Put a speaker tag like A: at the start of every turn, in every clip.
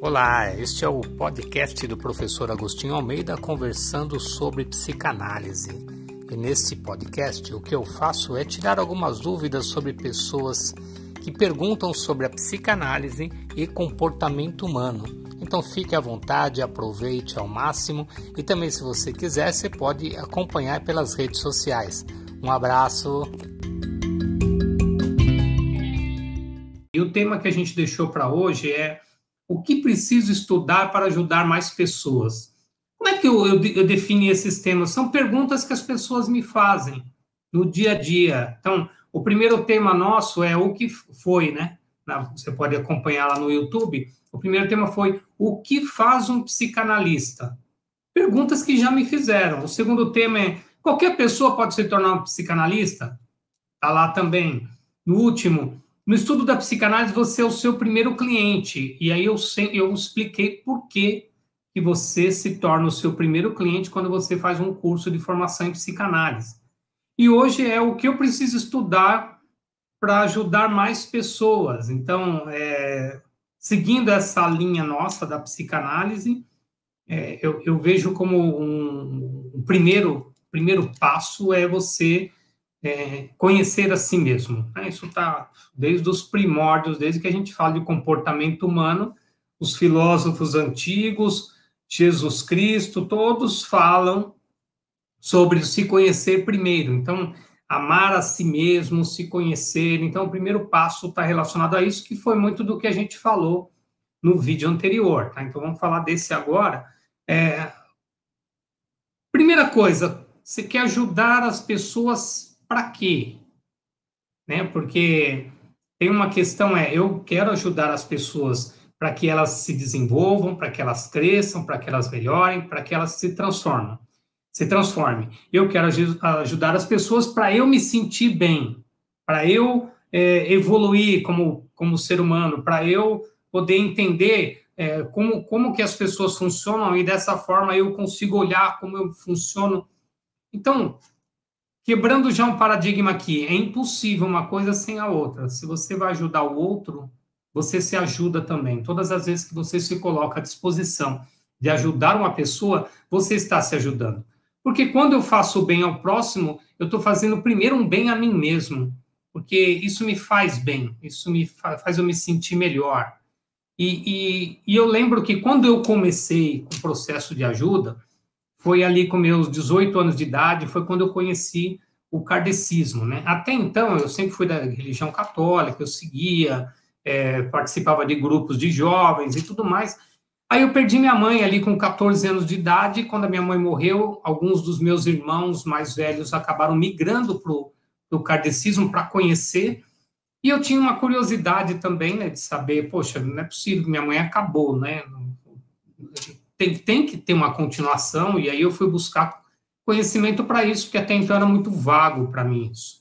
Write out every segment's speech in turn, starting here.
A: Olá, este é o podcast do professor Agostinho Almeida conversando sobre psicanálise. E neste podcast o que eu faço é tirar algumas dúvidas sobre pessoas que perguntam sobre a psicanálise e comportamento humano. Então fique à vontade, aproveite ao máximo e também se você quiser você pode acompanhar pelas redes sociais. Um abraço.
B: E o tema que a gente deixou para hoje é o que preciso estudar para ajudar mais pessoas. Como é que eu, eu, eu defini esses temas? São perguntas que as pessoas me fazem no dia a dia. Então, o primeiro tema nosso é o que foi, né? Você pode acompanhar lá no YouTube. O primeiro tema foi o que faz um psicanalista? Perguntas que já me fizeram. O segundo tema é qualquer pessoa pode se tornar um psicanalista? Está lá também. No último, no estudo da psicanálise, você é o seu primeiro cliente. E aí eu, eu expliquei por que, que você se torna o seu primeiro cliente quando você faz um curso de formação em psicanálise. E hoje é o que eu preciso estudar para ajudar mais pessoas. Então, é, seguindo essa linha nossa da psicanálise, é, eu, eu, vejo como um, um primeiro, primeiro passo é você é, conhecer a si mesmo. Né? Isso está desde os primórdios, desde que a gente fala de comportamento humano, os filósofos antigos, Jesus Cristo, todos falam sobre se conhecer primeiro. Então, amar a si mesmo, se conhecer. Então, o primeiro passo está relacionado a isso, que foi muito do que a gente falou no vídeo anterior. Tá? Então, vamos falar desse agora. É... Primeira coisa, você quer ajudar as pessoas para quê? Né? Porque tem uma questão é, eu quero ajudar as pessoas para que elas se desenvolvam, para que elas cresçam, para que elas melhorem, para que elas se transformem, se transformem. Eu quero ajudar as pessoas para eu me sentir bem, para eu é, evoluir como, como ser humano, para eu poder entender é, como, como que as pessoas funcionam e dessa forma eu consigo olhar como eu funciono. Então, Quebrando já um paradigma aqui, é impossível uma coisa sem a outra. Se você vai ajudar o outro, você se ajuda também. Todas as vezes que você se coloca à disposição de ajudar uma pessoa, você está se ajudando. Porque quando eu faço bem ao próximo, eu estou fazendo primeiro um bem a mim mesmo. Porque isso me faz bem, isso me faz eu me sentir melhor. E, e, e eu lembro que quando eu comecei com o processo de ajuda, foi ali com meus 18 anos de idade, foi quando eu conheci o kardecismo, né? Até então, eu sempre fui da religião católica, eu seguia, é, participava de grupos de jovens e tudo mais. Aí eu perdi minha mãe ali com 14 anos de idade, quando a minha mãe morreu, alguns dos meus irmãos mais velhos acabaram migrando para o kardecismo para conhecer, e eu tinha uma curiosidade também, né, de saber, poxa, não é possível, minha mãe acabou, né? Tem, tem que ter uma continuação, e aí eu fui buscar conhecimento para isso, porque até então era muito vago para mim isso.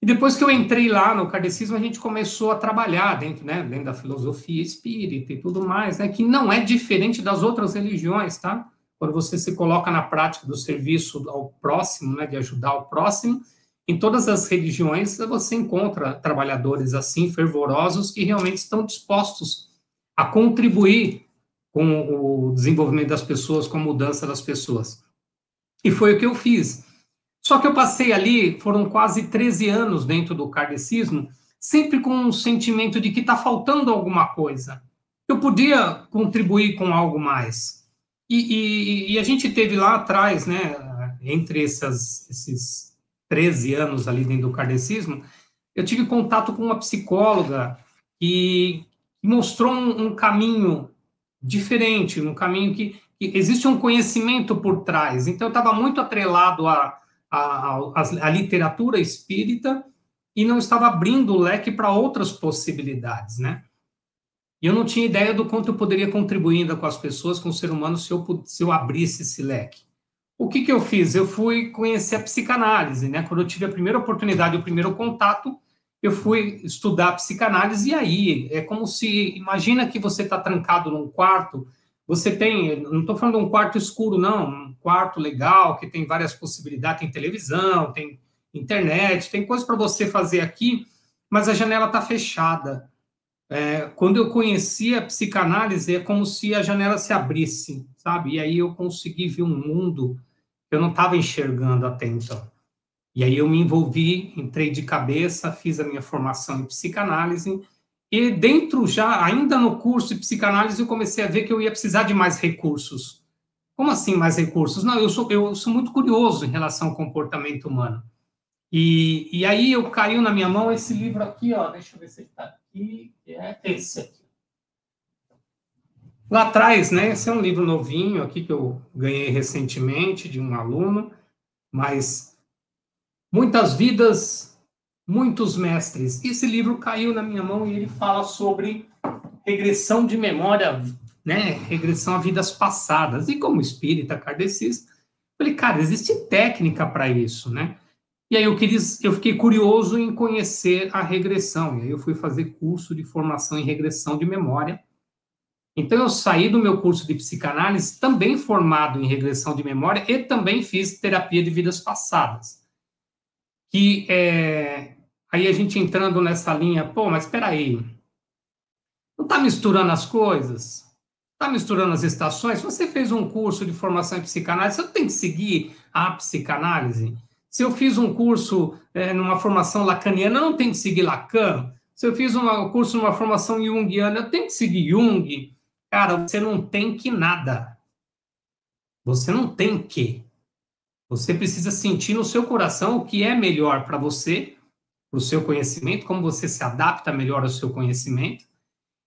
B: E depois que eu entrei lá no kardecismo, a gente começou a trabalhar dentro, né, dentro da filosofia espírita e tudo mais, né, que não é diferente das outras religiões, tá? Quando você se coloca na prática do serviço ao próximo, né, de ajudar o próximo, em todas as religiões você encontra trabalhadores assim fervorosos que realmente estão dispostos a contribuir com o desenvolvimento das pessoas, com a mudança das pessoas. E foi o que eu fiz. Só que eu passei ali, foram quase 13 anos dentro do kardecismo, sempre com um sentimento de que está faltando alguma coisa. Eu podia contribuir com algo mais. E, e, e, a gente teve lá atrás, né, entre essas, esses 13 anos ali dentro do kardecismo, eu tive contato com uma psicóloga que mostrou um, um caminho diferente, num caminho que, que, existe um conhecimento por trás. Então, eu estava muito atrelado à a, a, a, literatura espírita e não estava abrindo o leque para outras possibilidades, né? E eu não tinha ideia do quanto eu poderia contribuir ainda com as pessoas, com o ser humano, se eu, se eu abrisse esse leque. O que, que eu fiz? Eu fui conhecer a psicanálise, né? Quando eu tive a primeira oportunidade, o primeiro contato, eu fui estudar psicanálise e aí é como se imagina que você está trancado num quarto, você tem, não estou falando de um quarto escuro não, um quarto legal que tem várias possibilidades, tem televisão, tem internet, tem coisas para você fazer aqui, mas a janela está fechada. é, quando eu conheci a psicanálise, é como se a janela se abrisse, sabe? E aí eu consegui ver um mundo que eu não estava enxergando até então. E aí eu me envolvi, entrei de cabeça, fiz a minha formação em psicanálise, e dentro já, ainda no curso de psicanálise, eu comecei a ver que eu ia precisar de mais recursos. Como assim mais recursos? Não, eu sou, eu sou muito curioso em relação ao comportamento humano. E, e aí eu caiu na minha mão esse livro aqui, ó, deixa eu ver se está aqui, é esse aqui. Lá atrás, né, esse é um livro novinho aqui que eu ganhei recentemente de um aluno, mas muitas vidas, muitos mestres. Esse livro caiu na minha mão e ele fala sobre regressão de memória, né, regressão a vidas passadas. E como espírita kardecista, falei, cara, existe técnica para isso, né? E aí eu, eu fiquei curioso em conhecer a regressão. E aí eu fui fazer curso de formação em regressão de memória. Então eu saí do meu curso de psicanálise também formado em regressão de memória e também fiz terapia de vidas passadas. Que é, aí a gente entrando nessa linha, pô, mas espera aí, não está misturando as coisas? Está misturando as estações? Se você fez um curso de formação em psicanálise, você tem que seguir a psicanálise? Se eu fiz um curso é, numa formação lacaniana, eu não tenho que seguir Lacan. Se eu fiz um curso numa formação junguiana, eu tenho que seguir Jung. Cara, você não tem que nada. Você não tem que. Você precisa sentir no seu coração o que é melhor para você, para o seu conhecimento, como você se adapta melhor ao seu conhecimento.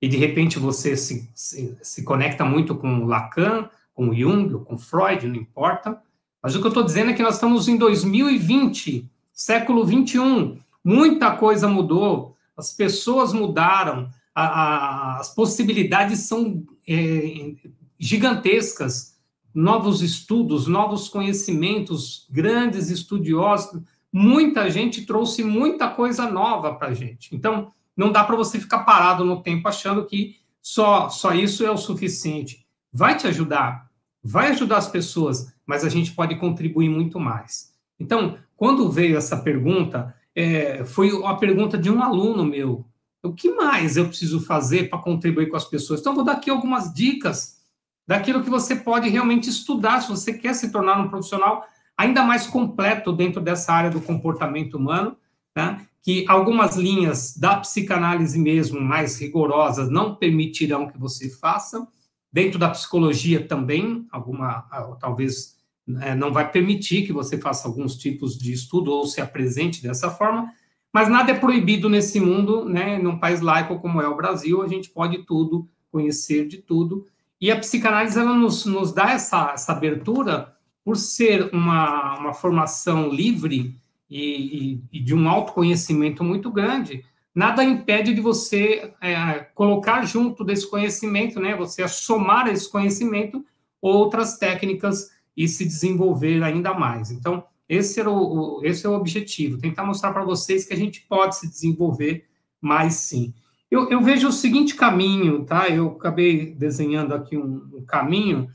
B: E de repente você se, se, se conecta muito com Lacan, com Jung, com Freud, não importa. Mas o que eu estou dizendo é que nós estamos em 2020, século 21. Muita coisa mudou, as pessoas mudaram, a, a, as possibilidades são é, gigantescas. Novos estudos, novos conhecimentos, grandes estudiosos, muita gente trouxe muita coisa nova para a gente. Então, não dá para você ficar parado no tempo achando que só, só isso é o suficiente. Vai te ajudar, vai ajudar as pessoas, mas a gente pode contribuir muito mais. Então, quando veio essa pergunta, é, foi uma pergunta de um aluno meu. O que mais eu preciso fazer para contribuir com as pessoas? Então, vou dar aqui algumas dicas daquilo que você pode realmente estudar se você quer se tornar um profissional ainda mais completo dentro dessa área do comportamento humano, né? que algumas linhas da psicanálise mesmo, mais rigorosas, não permitirão que você faça. Dentro da psicologia também, alguma, talvez é, não vai permitir que você faça alguns tipos de estudo ou se apresente dessa forma, mas nada é proibido nesse mundo, né? Num país laico como é o Brasil, a gente pode tudo, conhecer de tudo. E a psicanálise ela nos, nos dá essa, essa abertura por ser uma, uma formação livre e, e, e de um autoconhecimento muito grande, nada impede de você é, colocar junto desse conhecimento, né? Você somar esse conhecimento outras técnicas e se desenvolver ainda mais. Então, esse, era o, esse é o objetivo, tentar mostrar para vocês que a gente pode se desenvolver mais sim. Eu, eu, vejo o seguinte caminho, tá? Eu acabei desenhando aqui um, um caminho.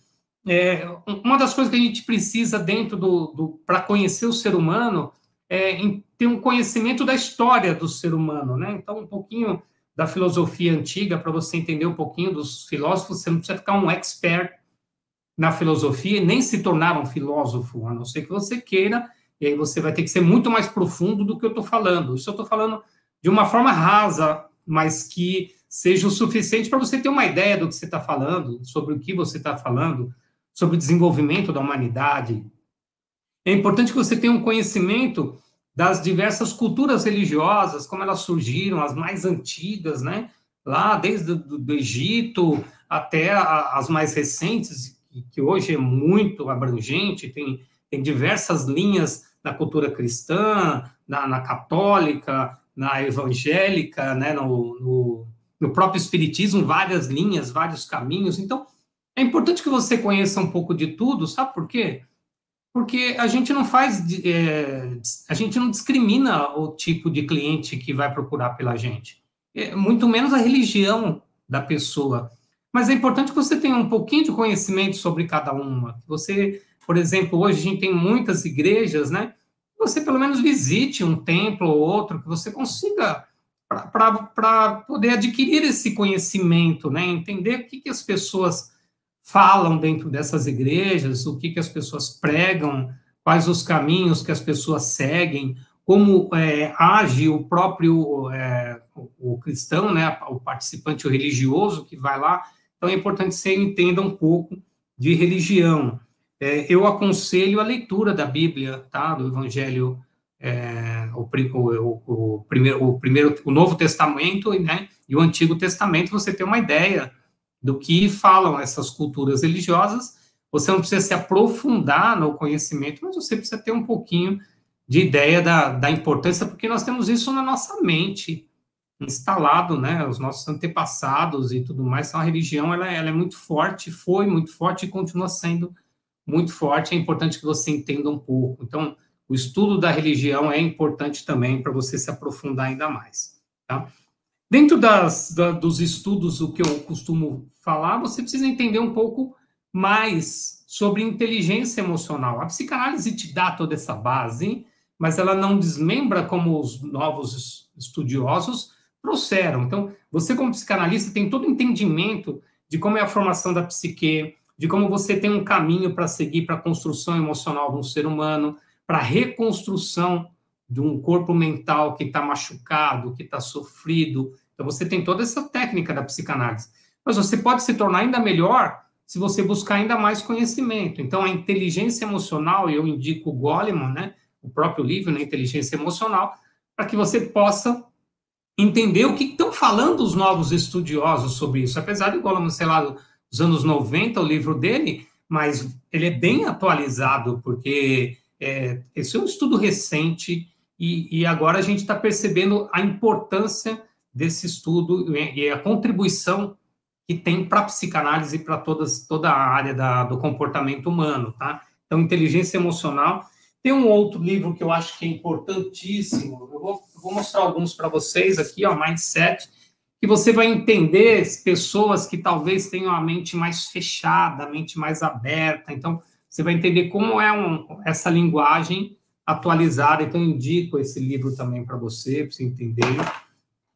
B: É, uma das coisas que a gente precisa dentro do, do para conhecer o ser humano é ter um conhecimento da história do ser humano, né? Então, um pouquinho da filosofia antiga para você entender um pouquinho dos filósofos. Você não precisa ficar um expert na filosofia, nem se tornar um filósofo, a não ser que você queira, e aí você vai ter que ser muito mais profundo do que eu estou falando. Isso eu estou falando de uma forma rasa, mas que seja o suficiente para você ter uma ideia do que você está falando, sobre o que você está falando, sobre o desenvolvimento da humanidade. É importante que você tenha um conhecimento das diversas culturas religiosas, como elas surgiram, as mais antigas, né? Lá desde o do Egito até as mais recentes, que hoje é muito abrangente, tem, tem diversas linhas na cultura cristã, na, na católica, na evangélica, né, no, no, no, próprio espiritismo, várias linhas, vários caminhos. Então, é importante que você conheça um pouco de tudo, sabe por quê? Porque a gente não faz, é, a gente não discrimina o tipo de cliente que vai procurar pela gente, é, muito menos a religião da pessoa. Mas é importante que você tenha um pouquinho de conhecimento sobre cada uma. Você, por exemplo, hoje a gente tem muitas igrejas, né? Você pelo menos visite um templo ou outro, que você consiga para poder adquirir esse conhecimento, né? entender o que, que as pessoas falam dentro dessas igrejas, o que, que as pessoas pregam, quais os caminhos que as pessoas seguem, como é, age o próprio é, o, cristão, né, o participante religioso que vai lá. Então é importante você entenda um pouco de religião. É, eu aconselho a leitura da Bíblia, tá, do Evangelho, é, o, o, o, primeiro, o primeiro, o Novo Testamento, né, e o Antigo Testamento. Você tem uma ideia do que falam essas culturas religiosas. Você não precisa se aprofundar no conhecimento, mas você precisa ter um pouquinho de ideia da, da importância, porque nós temos isso na nossa mente instalado, né? Os nossos antepassados e tudo mais. Então, a religião ela, ela é muito forte, foi muito forte e continua sendo muito forte. É importante que você entenda um pouco. Então, o estudo da religião é importante também para você se aprofundar ainda mais. Tá? Dentro das, da, dos estudos, o que eu costumo falar, você precisa entender um pouco mais sobre inteligência emocional. A psicanálise te dá toda essa base, mas ela não desmembra como os novos estudiosos trouxeram. Então, você como psicanalista tem todo o entendimento de como é a formação da psique, de como você tem um caminho para seguir para a construção emocional de um ser humano, para a reconstrução de um corpo mental que está machucado, que está sofrido. Então, você tem toda essa técnica da psicanálise. Mas você pode se tornar ainda melhor se você buscar ainda mais conhecimento. Então, a inteligência emocional, eu indico o Goleman, né, o próprio livro, né, Inteligência Emocional, para que você possa entender o que estão falando os novos estudiosos sobre isso. Apesar de Goleman, sei lá, dos anos 90, o livro dele, mas ele é bem atualizado, porque é, esse é um estudo recente e, e agora a gente está percebendo a importância desse estudo e a contribuição que tem para a psicanálise e para toda a área da, do comportamento humano, tá? Então, inteligência emocional. Tem um outro livro que eu acho que é importantíssimo, eu vou, eu vou mostrar alguns para vocês aqui, ó, Mindset, que você vai entender pessoas que talvez tenham a mente mais fechada, a mente mais aberta, então você vai entender como é um, essa linguagem atualizada, então indico esse livro também para você, para você entender.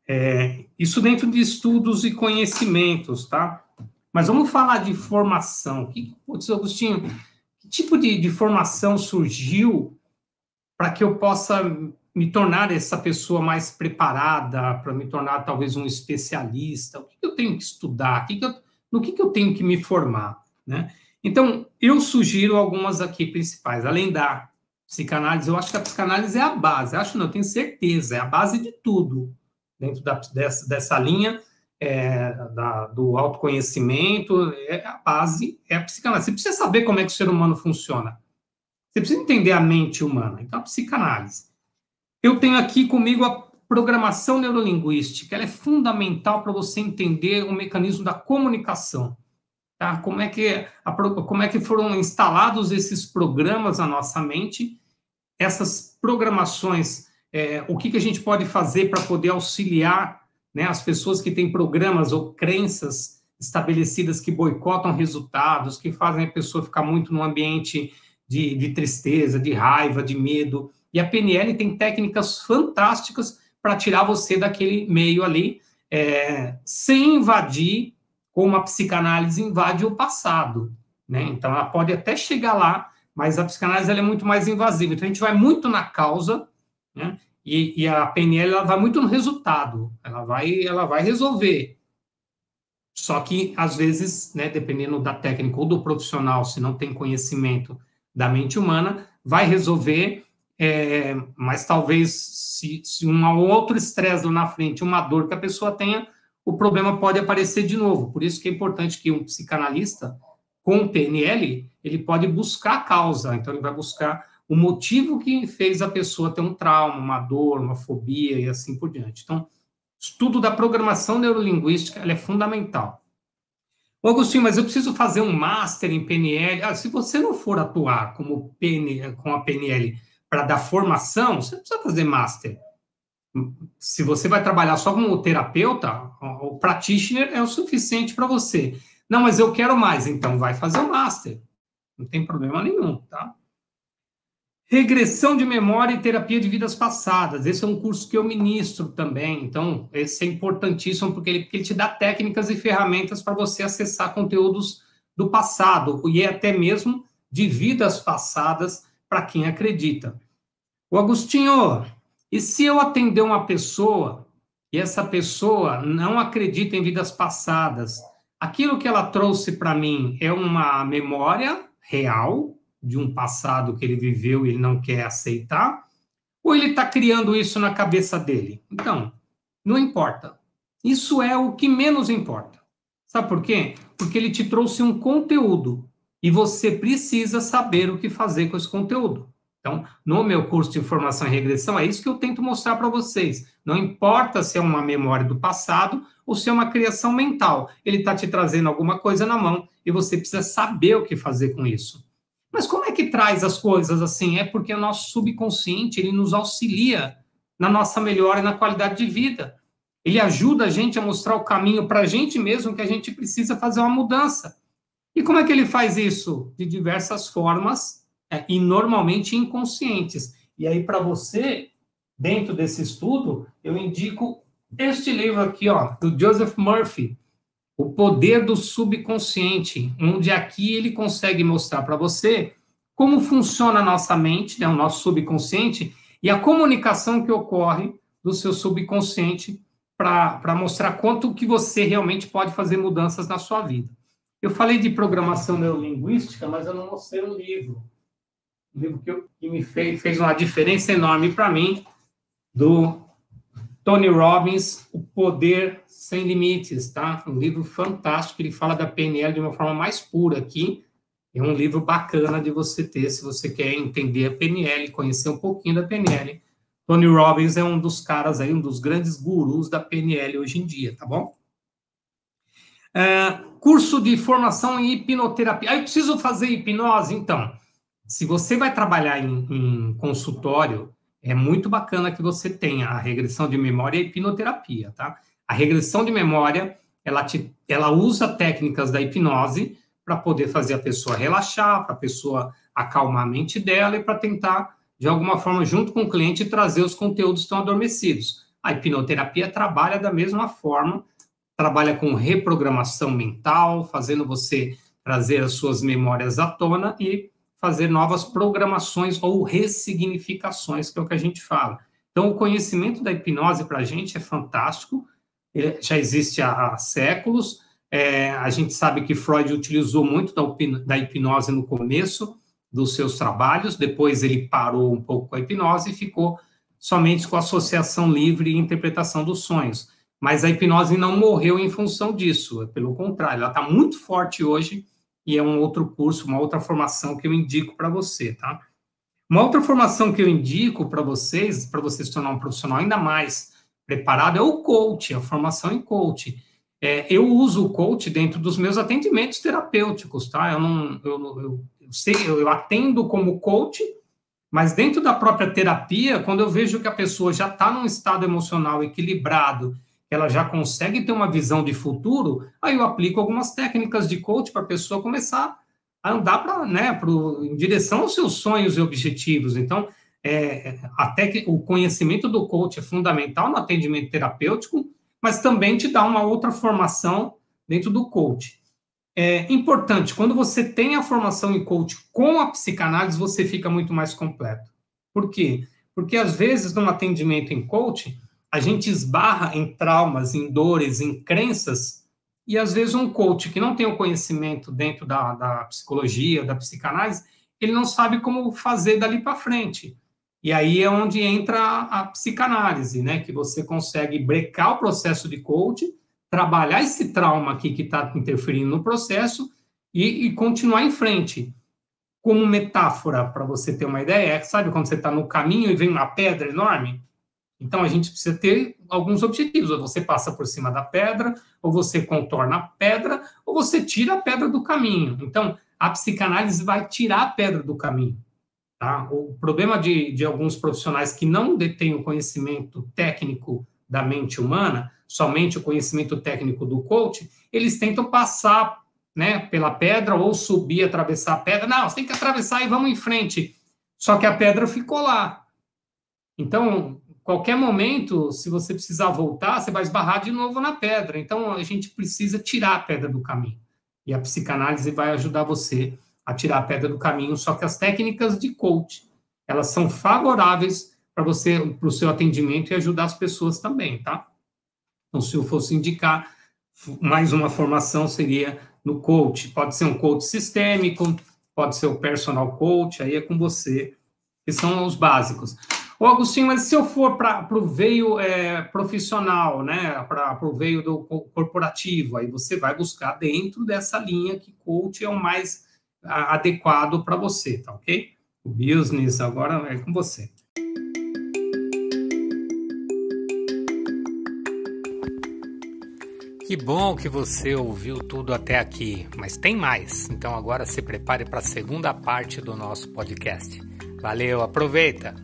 B: É, isso dentro de estudos e conhecimentos, tá? Mas vamos falar de formação. Que, putz, Agostinho, que tipo de, de formação surgiu para que eu possa me tornar essa pessoa mais preparada, para me tornar talvez um especialista? O que, eu tenho que estudar? Que que eu, no que, eu tenho que me formar? Né? Então, eu sugiro algumas aqui principais, além da psicanálise, eu acho que a psicanálise é a base, acho não, tenho certeza, é a base de tudo, dentro da, dessa, dessa linha é, da, do autoconhecimento, é a base, é a psicanálise. Você precisa saber como é que o ser humano funciona. Você precisa entender a mente humana, então a psicanálise. Eu tenho aqui comigo a programação neurolinguística, ela é fundamental para você entender o mecanismo da comunicação. Tá? Como, é que a, como é que foram instalados esses programas na nossa mente, essas programações, é, o que, que a gente pode fazer para poder auxiliar né, as pessoas que têm programas ou crenças estabelecidas que boicotam resultados, que fazem a pessoa ficar muito no ambiente de, de tristeza, de raiva, de medo. E a PNL tem técnicas fantásticas para tirar você daquele meio ali, é, sem invadir como a psicanálise invade o passado, né? Então ela pode até chegar lá, mas a psicanálise é muito mais invasiva. Então a gente vai muito na causa, né? E, e, a PNL ela vai muito no resultado. Ela vai, ela vai resolver. Só que às vezes, né, dependendo da técnica ou do profissional, se não tem conhecimento da mente humana, vai resolver. É, mas talvez se, se um outro estresse na frente, uma dor que a pessoa tenha, o problema pode aparecer de novo. Por isso que é importante que um psicanalista com PNL, ele pode buscar a causa, então ele vai buscar o motivo que fez a pessoa ter um trauma, uma dor, uma fobia e assim por diante. Então, estudo da programação neurolinguística é fundamental. Ô, Agostinho, mas eu preciso fazer um master em PNL. Ah, se você não for atuar como com a PNL para dar formação, você não precisa fazer master se você vai trabalhar só como terapeuta, o practitioner é o suficiente para você. Não, mas eu quero mais, então vai fazer o master. Não tem problema nenhum, tá? Regressão de memória e terapia de vidas passadas. Esse é um curso que eu ministro também. Então, esse é importantíssimo porque ele, porque ele te dá técnicas e ferramentas para você acessar conteúdos do passado e até mesmo de vidas passadas para quem acredita. O Agostinho, e se eu atender uma pessoa e essa pessoa não acredita em vidas passadas, aquilo que ela trouxe para mim é uma memória real de um passado que ele viveu e ele não quer aceitar, ou ele está criando isso na cabeça dele? Então, não importa. Isso é o que menos importa. Sabe por quê? Porque ele te trouxe um conteúdo e você precisa saber o que fazer com esse conteúdo. Então, no meu curso de formação e regressão, é isso que eu tento mostrar para vocês. Não importa se é uma memória do passado ou se é uma criação mental. Ele está te trazendo alguma coisa na mão e você precisa saber o que fazer com isso. Mas como é que traz as coisas assim? É porque o nosso subconsciente ele nos auxilia na nossa melhora e na qualidade de vida. Ele ajuda a gente a mostrar o caminho para a gente mesmo que a gente precisa fazer uma mudança. E como é que ele faz isso? De diversas formas é, e normalmente inconscientes. E aí, para você, dentro desse estudo, eu indico este livro aqui, ó, do Joseph Murphy, o poder do subconsciente, onde aqui ele consegue mostrar para você como funciona a nossa mente, né, o nosso subconsciente, e a comunicação que ocorre do seu subconsciente para mostrar quanto que você realmente pode fazer mudanças na sua vida. Eu falei de programação neurolinguística, mas eu não mostrei o livro. Um livro que, eu, que me fez, fez uma diferença enorme para mim, do Tony Robbins, O Poder Sem Limites, tá? Um livro fantástico, ele fala da PNL de uma forma mais pura aqui. É um livro bacana de você ter, se você quer entender a PNL, conhecer um pouquinho da PNL. Tony Robbins é um dos caras aí, um dos grandes gurus da PNL hoje em dia, tá bom? É, curso de formação em hipnoterapia. Aí eu preciso fazer hipnose? Então, se você vai trabalhar em, em consultório, é muito bacana que você tenha a regressão de memória e a hipnoterapia, tá? A regressão de memória, ela, te, ela usa técnicas da hipnose para poder fazer a pessoa relaxar, para a pessoa acalmar a mente dela e para tentar, de alguma forma, junto com o cliente, trazer os conteúdos estão adormecidos. A hipnoterapia trabalha da mesma forma, trabalha com reprogramação mental, fazendo você trazer as suas memórias à tona e fazer novas programações ou ressignificações, que é o que a gente fala. Então, o conhecimento da hipnose para a gente é fantástico, ele já existe há, há séculos. É, a gente sabe que Freud utilizou muito da, da hipnose no começo dos seus trabalhos, depois ele parou um pouco com a hipnose e ficou somente com a associação livre e interpretação dos sonhos. Mas a hipnose não morreu em função disso, pelo contrário, ela está muito forte hoje e é um outro curso, uma outra formação que eu indico para você, tá? Uma outra formação que eu indico para vocês, para você se tornar um profissional ainda mais preparado, é o coach, a formação em coach. É, eu uso o coach dentro dos meus atendimentos terapêuticos, tá? Eu não, eu, eu, eu sei, eu, eu atendo como coach, mas dentro da própria terapia, quando eu vejo que a pessoa já está num estado emocional equilibrado ela já consegue ter uma visão de futuro, aí eu aplico algumas técnicas de coach para a pessoa começar a andar para, né, pro, em direção aos seus sonhos e objetivos. Então, é, até que o conhecimento do coach é fundamental no atendimento terapêutico, mas também te dá uma outra formação dentro do coach. É importante, quando você tem a formação em coach com a psicanálise, você fica muito mais completo. Por quê? Porque às vezes, num atendimento em coach, a gente esbarra em traumas, em dores, em crenças, e às vezes um coach que não tem o conhecimento dentro da, da psicologia, da psicanálise, ele não sabe como fazer dali para frente. E aí é onde entra a, a psicanálise, né? Que você consegue brecar o processo de coach, trabalhar esse trauma aqui que está interferindo no processo e, e continuar em frente. Como metáfora, para você ter uma ideia, é, sabe quando você está no caminho e vem uma pedra enorme? Então a gente precisa ter alguns objetivos. Ou você passa por cima da pedra, ou você contorna a pedra, ou você tira a pedra do caminho. Então a psicanálise vai tirar a pedra do caminho. Tá? O problema de, de alguns profissionais que não detêm o conhecimento técnico da mente humana, somente o conhecimento técnico do coach, eles tentam passar né, pela pedra ou subir, atravessar a pedra. Não, você tem que atravessar e vamos em frente. Só que a pedra ficou lá. Então, qualquer momento, se você precisar voltar, você vai esbarrar de novo na pedra. Então, a gente precisa tirar a pedra do caminho. E a psicanálise vai ajudar você a tirar a pedra do caminho. Só que as técnicas de coach, elas são favoráveis para você, para o seu atendimento e ajudar as pessoas também, tá? Então, se eu fosse indicar mais uma formação, seria no coach. Pode ser um coach sistêmico, pode ser o personal coach, aí é com você, que são os básicos. Ô, Agostinho, mas se eu for para o veio é, profissional, né, para o veio do corporativo, aí você vai buscar dentro dessa linha que coach é o mais a, adequado para você, tá ok? O business agora é com você.
A: Que bom que você ouviu tudo até aqui, mas tem mais. Então agora se prepare para a segunda parte do nosso podcast. Valeu, aproveita!